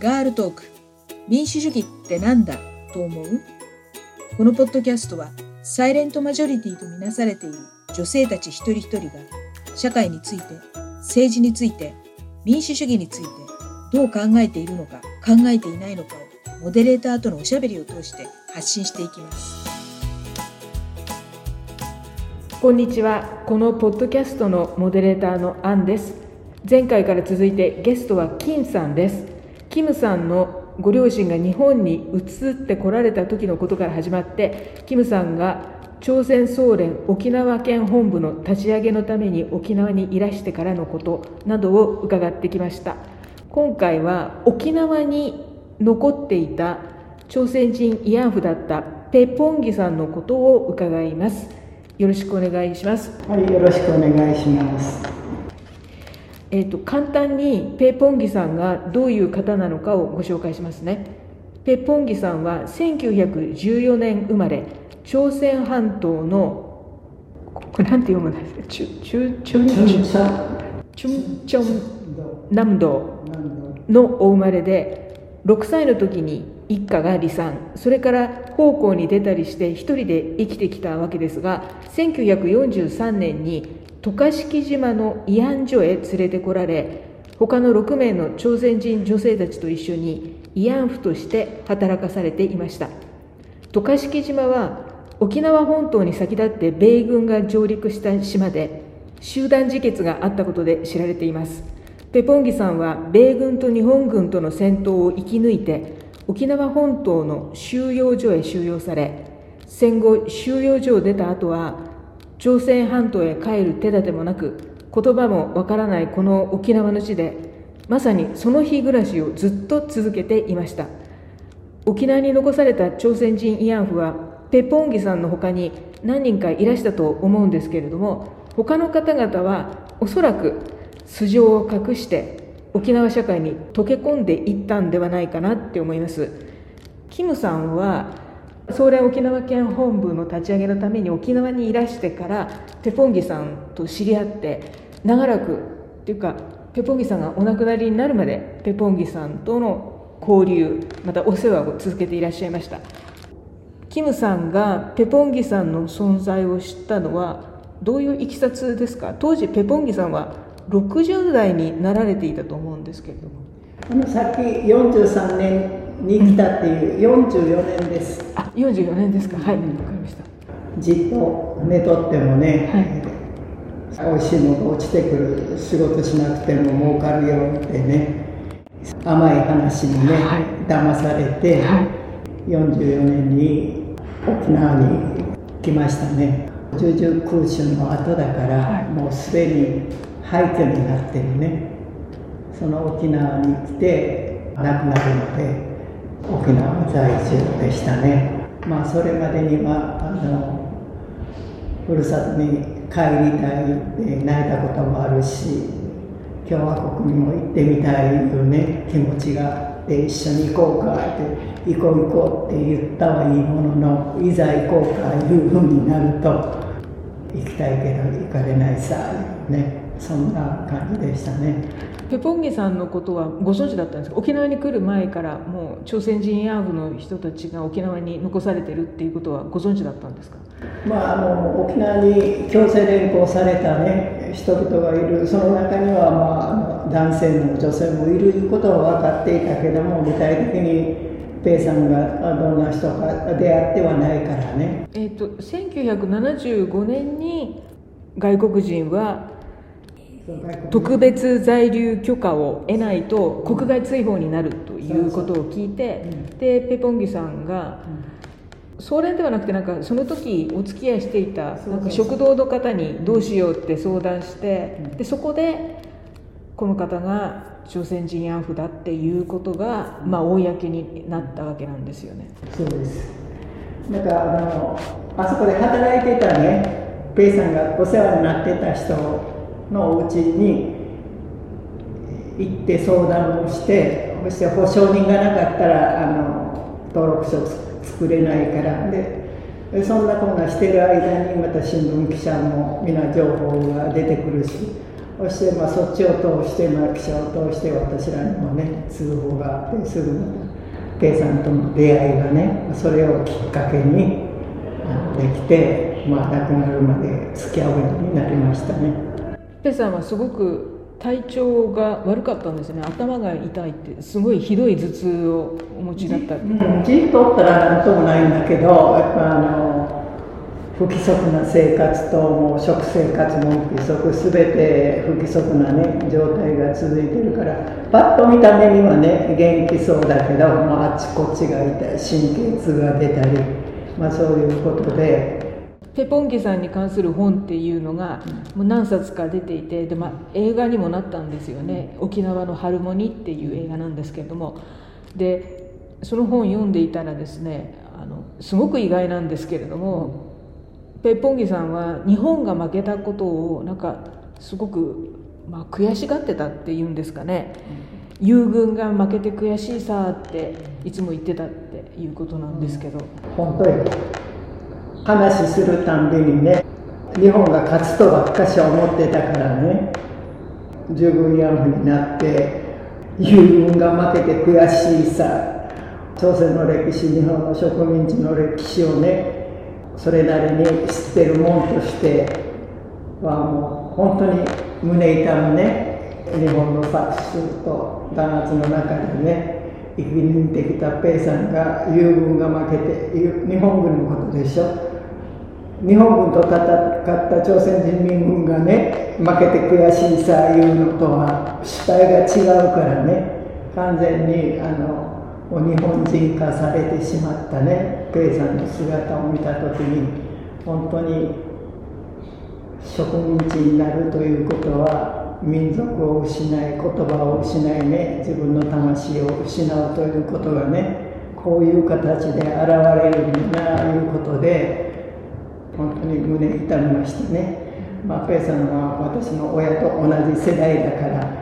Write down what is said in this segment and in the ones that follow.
ガールトーク。民主主義ってなんだ？と思う？このポッドキャストはサイレントマジョリティとみなされている女性たち一人一人が社会について政治について民主主義についてどう考えているのか考えていないのかをモデレーターとのおしゃべりを通して発信していきます。こんにちは。このポッドキャストのモデレーターのアンです。前回から続いてゲストは金さんです。キムさんのご両親が日本に移ってこられた時のことから始まってキムさんが朝鮮総連沖縄県本部の立ち上げのために沖縄にいらしてからのことなどを伺ってきました。今回は沖縄に残っていた朝鮮人慰安婦だったペ・ポンギさんのことを伺います。よろしくお願いします。はいよろしくお願いします。えーと、簡単にペ・ポンギさんがどういう方なのかをご紹介しますね。ペ・ポンギさんは1914年生まれ朝鮮半島のこれなんて読むんですかチュチュチュンチュンチョン南道のお生まれで6歳の時に一家が離散。それから奉公に出たりして一人で生きてきたわけですが1943年に渡嘉敷島の慰安所へ連れてこられ他の6名の朝鮮人女性たちと一緒に慰安婦として働かされていました。渡嘉敷島は沖縄本島に先立って米軍が上陸した島で集団自決があったことで知られています。ペポンギさんは米軍と日本軍との戦闘を生き抜いて沖縄本島の収容所へ収容され戦後収容所を出た後は朝鮮半島へ帰る手立てもなく言葉もわからないこの沖縄の地でまさにその日暮らしをずっと続けていました。沖縄に残された朝鮮人慰安婦はペポンギさんの他に何人かいらしたと思うんですけれども他の方々はおそらく素性を隠して沖縄社会に溶け込んでいったんではないかなって思います。キムさんは総連沖縄県本部の立ち上げのために沖縄にいらしてからペポンギさんと知り合って長らくっていうかペポンギさんがお亡くなりになるまでペポンギさんとの交流またお世話を続けていらっしゃいました。キムさんがペポンギさんの存在を知ったのはどういういきさつですか？当時ペポンギさんは60代になられていたと思うんですけれども。あのさっき43年に来たっていう44年です、44年ですか。はい。わかりました。じっと寝とってもね、はい、美味しいもの落ちてくる仕事しなくても儲かるよってね甘い話にね、はい、騙されて、はい、44年に沖縄に来ましたね。十々空襲の後だから、はい、もうすでに廃墟になってるね。その沖縄に来て亡くなるので沖縄在住でしたねまあそれまでにはあのふるさとに帰りたいって泣いたこともあるし共和国にも行ってみたいいうね気持ちがで一緒に行こうかって行こう行こうって言ったはいいもののいざ行こうかいうふうになると行きたいけど行かれないさね。そんな感じでしたね。ペポンギさんのことはご存知だったんですか？沖縄に来る前からもう朝鮮人慰安婦の人たちが沖縄に残されてるっていうことはご存知だったんですか？まあ、あの沖縄に強制連行された、ね、人々がいるその中には、まあ、男性も女性もいることは分かっていたけども具体的にペイさんがどんな人か出会ってはないからね。えっと、1975年に外国人は特別在留許可を得ないと国外追放になるということを聞いて、でペポンギさんが。総連ではなくてなんかその時お付き合いしていたなんか食堂の方にどうしようって相談してでそこでこの方が朝鮮人慰安婦だっていうことが、まあ、公になったわけなんですよね。そうですなんかあのあそこで働いてたねペイさんがお世話になってた人のお家に行って相談をしてそして保証人がなかったらあの登録書作れないからでそんなこんなしてる間にまた新聞記者も皆情報が出てくるしそしてまあそっちを通して、まあ、記者を通して私らにもね通報があってすぐまたペイさんとの出会いがねそれをきっかけにできて、まあ、亡くなるまで付き合うようになりましたね。ペさんはすごく体調が悪かったんですね。頭が痛いってすごいひどい頭痛をお持ちだったじっとったら何ともないんだけどやっぱあの不規則な生活ともう食生活も不規則全て不規則なね状態が続いてるからパッと見た目にはね元気そうだけどもうあっちこっちが痛い神経痛が出たり、まあ、そういうことでペポンギさんに関する本っていうのがもう何冊か出ていてで、まあ、映画にもなったんですよね「沖縄のハルモニ」っていう映画なんですけれども。でその本を読んでいたらですねあのすごく意外なんですけれどもペッポンギさんは日本が負けたことをなんかすごく、まあ、悔しがってたっていうんですかね、うん、友軍が負けて悔しいさっていつも言ってたっていうことなんですけど、本当に話するたんびにね日本が勝つとばっかし思ってたからね従軍慰安婦になって友軍が負けて悔しいさ朝鮮の歴史日本の植民地の歴史をねそれなりに知ってるもんとしてはもう本当に胸痛むね日本のァクスと弾圧の中でね生き抜いてきたペイさんが友軍が負けて日本軍のことでしょ。日本軍と戦った朝鮮人民軍がね負けて悔しいさいうのとは主体が違うからね完全にあの日本人化されてしまったねペイさんの姿を見た時に本当に植民地になるということは民族を失い言葉を失いね自分の魂を失うということがねこういう形で現れるんだないうことで本当に胸痛みましてね、まあ、ペイさんは私の親と同じ世代だから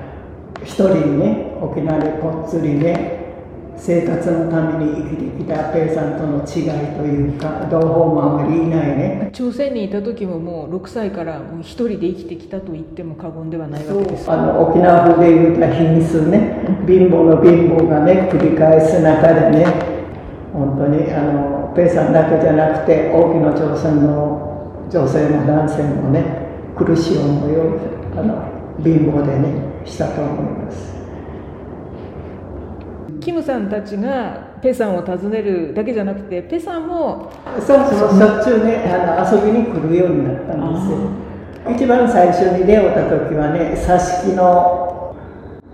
一人ね沖縄でこっつりね生活のために生きてきたペイさんとの違いというか同胞もあまりいないね。朝鮮にいた時ももう6歳からもう一人で生きてきたと言っても過言ではないわけです。あの沖縄風で言うた品数ね。貧乏の貧乏がね繰り返す中でね本当にあのペイさんだけじゃなくて大きな朝鮮の女性も男性もね苦しい思いをあの貧乏でねしたと思います。キムさんたちがペさんを訪ねるだけじゃなくてペさんもそうそうしょっちゅうねあの遊びに来るようになったんですよ。一番最初に出会った時はね挿し木の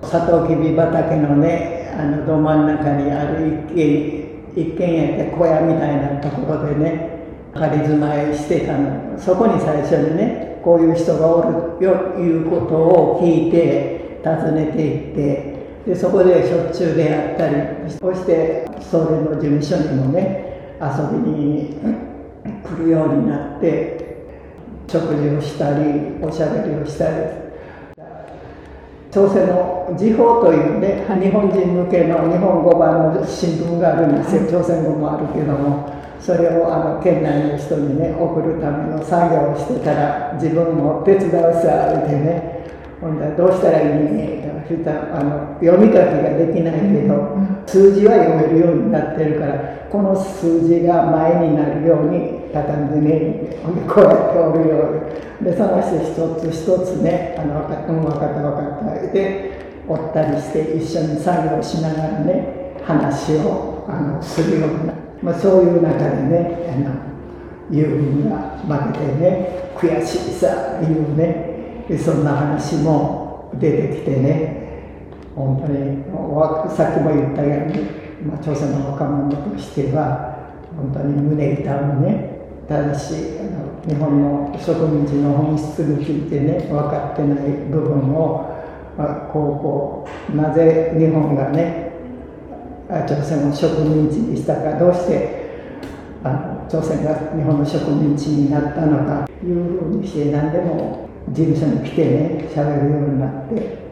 サトウキビ畑のねあのど真ん中にある一軒一軒家って小屋みたいなところでね仮住まいしてたの。そこに最初にねこういう人がおるよいうことを聞いて訪ねていってでそこでしょっちゅう出会ったりそして総連の事務所にもね遊びに来るようになって食事をしたりおしゃべりをしたり朝鮮の時報というね、日本人向けの日本語版の新聞があるんですよ、朝鮮語もあるけどもそれをあの県内の人にね送るための作業をしてたら自分も手伝うさってねほんだらどうしたらいいねしたあの読み書きができないけど、数字は読めるようになってるからこの数字が前になるように畳んでねほんでこうやっておるようで探して一つ一つねあの分かった分かった分かったでおったりして一緒に作業しながらね話をあのするような、まあ、そういう中でねあの友軍が負けてね悔しいさいうねそんな話も出てきてね本当にさっきも言ったように、まあ、朝鮮の若者としては本当に胸痛むねただしあの日本の植民地の本質についてね分かってない部分を、まあ、こうこうなぜ日本がね朝鮮を植民地にしたかどうしてあの朝鮮が日本の植民地になったのかいうふうにして何でも事務所に来てね喋るようになって。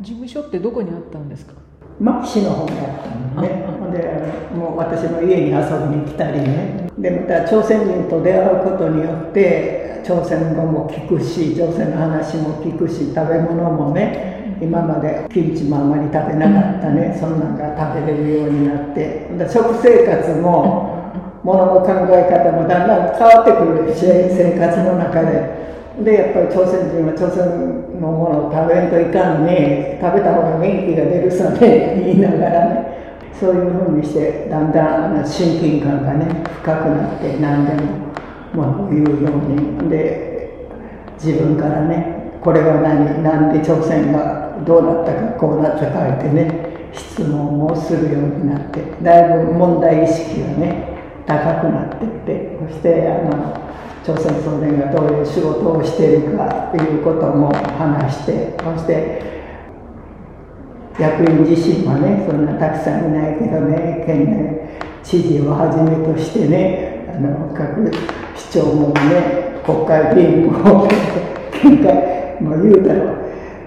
事務所ってどこにあったんですか？牧師の方にあったのね。でもう私の家に遊びに来たりね。でまた朝鮮人と出会うことによって朝鮮語も聞くし朝鮮の話も聞くし食べ物もね今までキムチもあまり食べなかったね、そんなんが食べれるようになって。食生活もものの考え方もだんだん変わってくるし生活の中で。でやっぱり朝鮮人は朝鮮のものを食べんといかんね。食べた方が元気が出るさね。言いながらね。そういうふうにしてだんだん親近感がね深くなって何でももう言うように。で自分からねこれは何何で朝鮮がどうなったかこうなったかってね質問をするようになってだいぶ問題意識がね高くなってって。そしてあの朝鮮総連がどういう仕事をしているかということも話してそして役員自身はねそんなたくさんいないけどね県内知事をはじめとしてねあの各市長もね国会議員も県会もう言うたら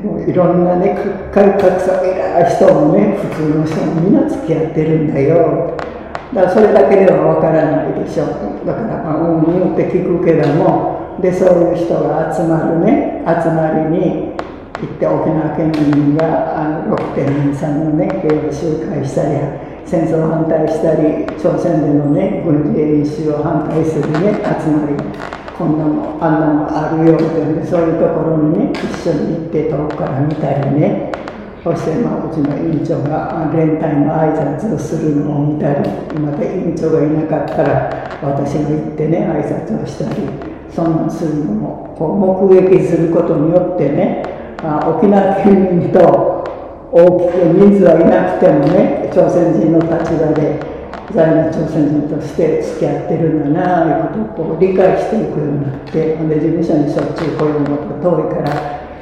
もういろんなね改革さ偉い人もね普通の人もみんな付き合ってるんだよ。だからそれだけではわからないでしょう。だからまあうんうんって聞くけどもでそういう人が集まるね集まりに行って沖縄県民があの6点人さんのね平和集会したり戦争反対したり朝鮮でのね軍事演習を反対するね集まりこんなもあんなもあるようで、ね、そういうところにね一緒に行って遠くから見たりね。そして、まあ、うちの委員長が連帯の挨拶をするのを見たりまた委員長がいなかったら私が行ってね挨拶をしたりそんなするのもこう目撃することによってね、あ、沖縄県民と大きく人数はいなくてもね朝鮮人の立場で在日朝鮮人として付き合ってるんだなということをこう理解していくようになってで事務所にしょっちゅう来るのが遠いから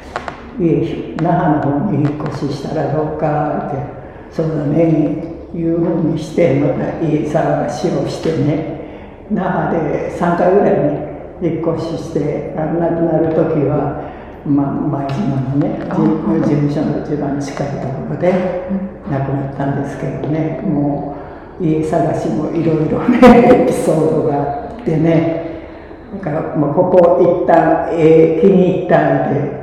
那覇の方に引っ越ししたらどうかってそうだねいうふうにしてまた家探しをしてね那覇で3回ぐらいに引っ越しして亡くなる時は、まあ、前島のね事務所の一番近いところで亡くなったんですけどねもう家探しもいろいろねエピソードがあってねだから、まあ、ここ一旦、えー、気に入ったんで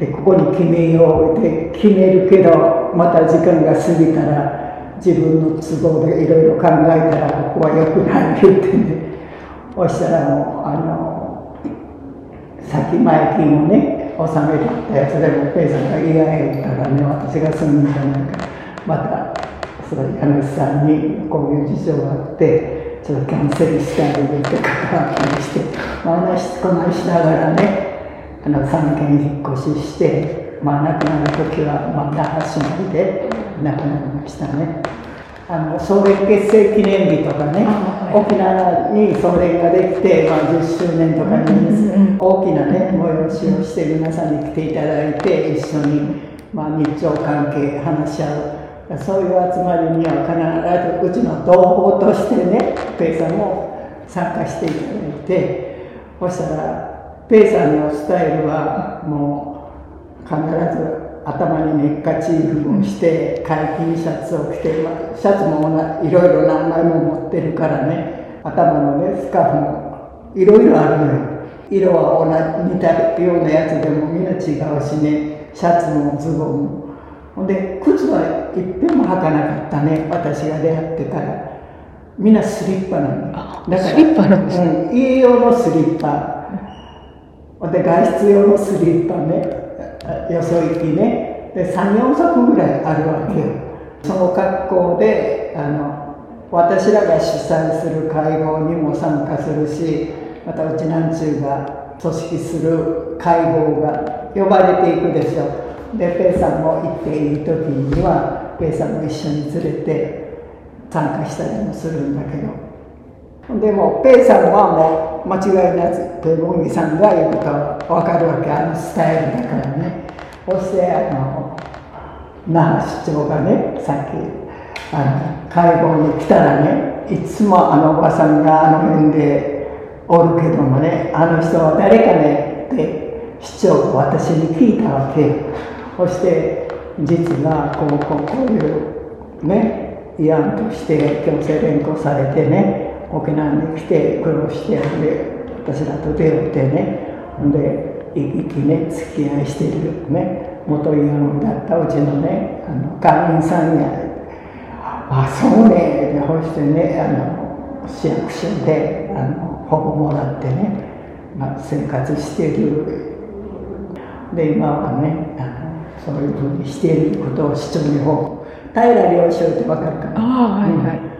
でここに決めようって決めるけどまた時間が過ぎたら自分の都合でいろいろ考えたらここは良くない言ってねそしたらもうあの先前金をね納めてったやつでもペイさんが嫌や言ったらね私が住むんじゃないか。またその家主さんにこういう事情があってちょっとキャンセルしてあげるって関わったりして、まあ、話こなしながらねあの3軒引っ越しして、まあ、亡くなる時はまた橋まりで亡くなりましたね。あの総連結成記念日とかね、沖縄に総連ができて、まあ、10周年とかに大きなね催しをして皆さんに来ていただいて一緒に、まあ、日朝関係話し合うそういう集まりには必ずうちの同胞としてねペイさんも参加していただいてそしたらペイさんのスタイルはもう必ず頭にネッカチーフをして解禁シャツを着て、まあ、シャツもいろいろ何枚も持ってるからね。頭のねスカーフもいろいろあるのよ色は同じ似たようなやつでもみんな違うしね。シャツもズボンも。ほんで靴はいっぺんも履かなかったね私が出会ってから。みんなスリッパなのだ。からスリッパなんです、ね、うん、家用のスリッパで外出用のスリッパね。よそ行きね。で34足ぐらいあるわけよ。その格好であの私らが主催する会合にも参加するしまたうちなんちゅうが組織する会合が呼ばれていくでしょでペイさんも行っている時にはペイさんも一緒に連れて参加したりもするんだけど。でもペイさんはもう間違いなくペボンギさんが言うと分かるわけあのスタイルだからね。そしてあの那覇市長がねさっきあの会合に来たらねいつもあのおばさんがあの辺でおるけどもねあの人は誰かねって市長が私に聞いたわけそして実はこうこうこういうね慰安として強制連行されてね沖縄に来て苦労してで私らと出会ってね。で生き生きね付き合いしているね元イヤだったうちのねあの会員さんや。あそうね。でほしてねあの市役所であの保護もらってね、まあ、生活している。で今はねあのそういうふうにしていることを市長に報告。平良翔って分かるかな？あはいはい、うん、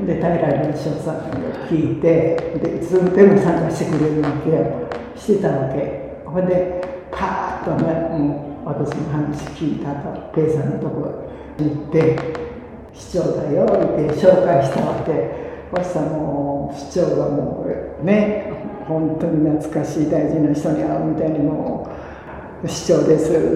で平良翔さんが聞いてでいつでも参加してくれるわけよしてたわけ。ほんでパーッとねもう私の話聞いたとペイさんのとこに行って市長だよって紹介したわけ。そしたらもう市長がもうね本当に懐かしい大事な人に会うみたいにもう市長です。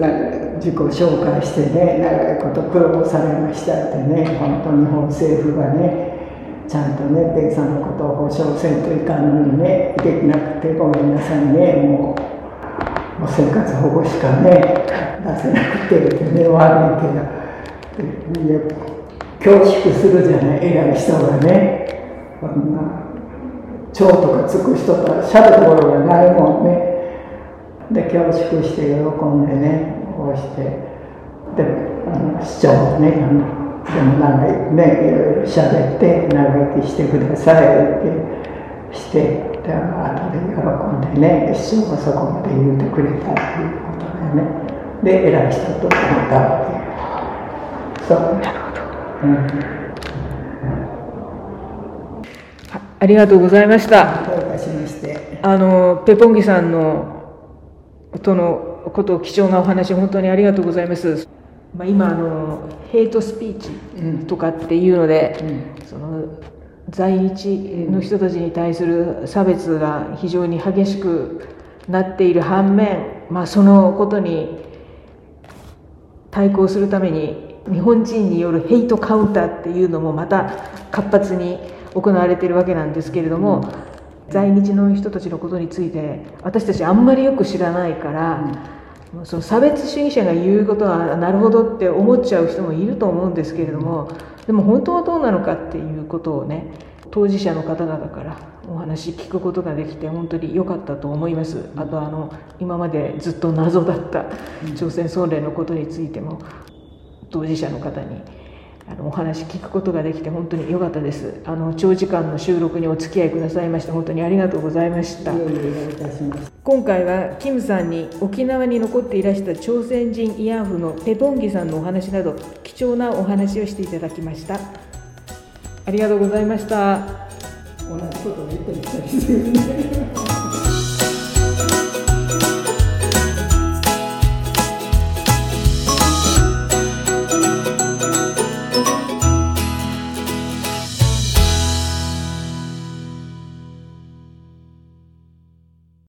自己紹介してね長いこと苦労されましたってね本当日本政府がねちゃんとねペイさんのことを保証せんといかんのにねできなくてごめんなさいね。もうもう生活保護しかね出せなくてってね悪いけど恐縮するじゃない。偉い人がねこんな蝶とかつく人としゃるところがないもんね。で恐縮して喜んでねこうしてであの市長ねあのでも長いねいろいろしゃべって長生きしてくださいってしてで後で喜んでね市長がそこまで言うてくれたっていうことでねで偉い人と決めたわけそう。なるほど、うん。ありがとうございました。あのペポンギさんのとのこと貴重なお話本当にありがとうございます。まあ、今あのヘイトスピーチとかっていうので、うんその在日の人たちに対する差別が非常に激しくなっている反面、まあ、そのことに対抗するために日本人によるヘイトカウンターっていうのもまた活発に行われているわけなんですけれども、在日の人たちのことについて私たちあんまりよく知らないから、その差別主義者が言うことはなるほどって思っちゃう人もいると思うんですけれどもでも本当はどうなのかっていうことをね当事者の方々からお話聞くことができて本当に良かったと思います。あとあの今までずっと謎だった朝鮮総連のことについても当事者の方にあのお話聞くことができて本当に良かったですあの長時間の収録にお付き合いくださいまして本当にありがとうございました。今回はキムさんに沖縄に残っていらした朝鮮人慰安婦のペポンギさんのお話など貴重なお話をしていただきましたありがとうございました同じことを言ってみたりするね。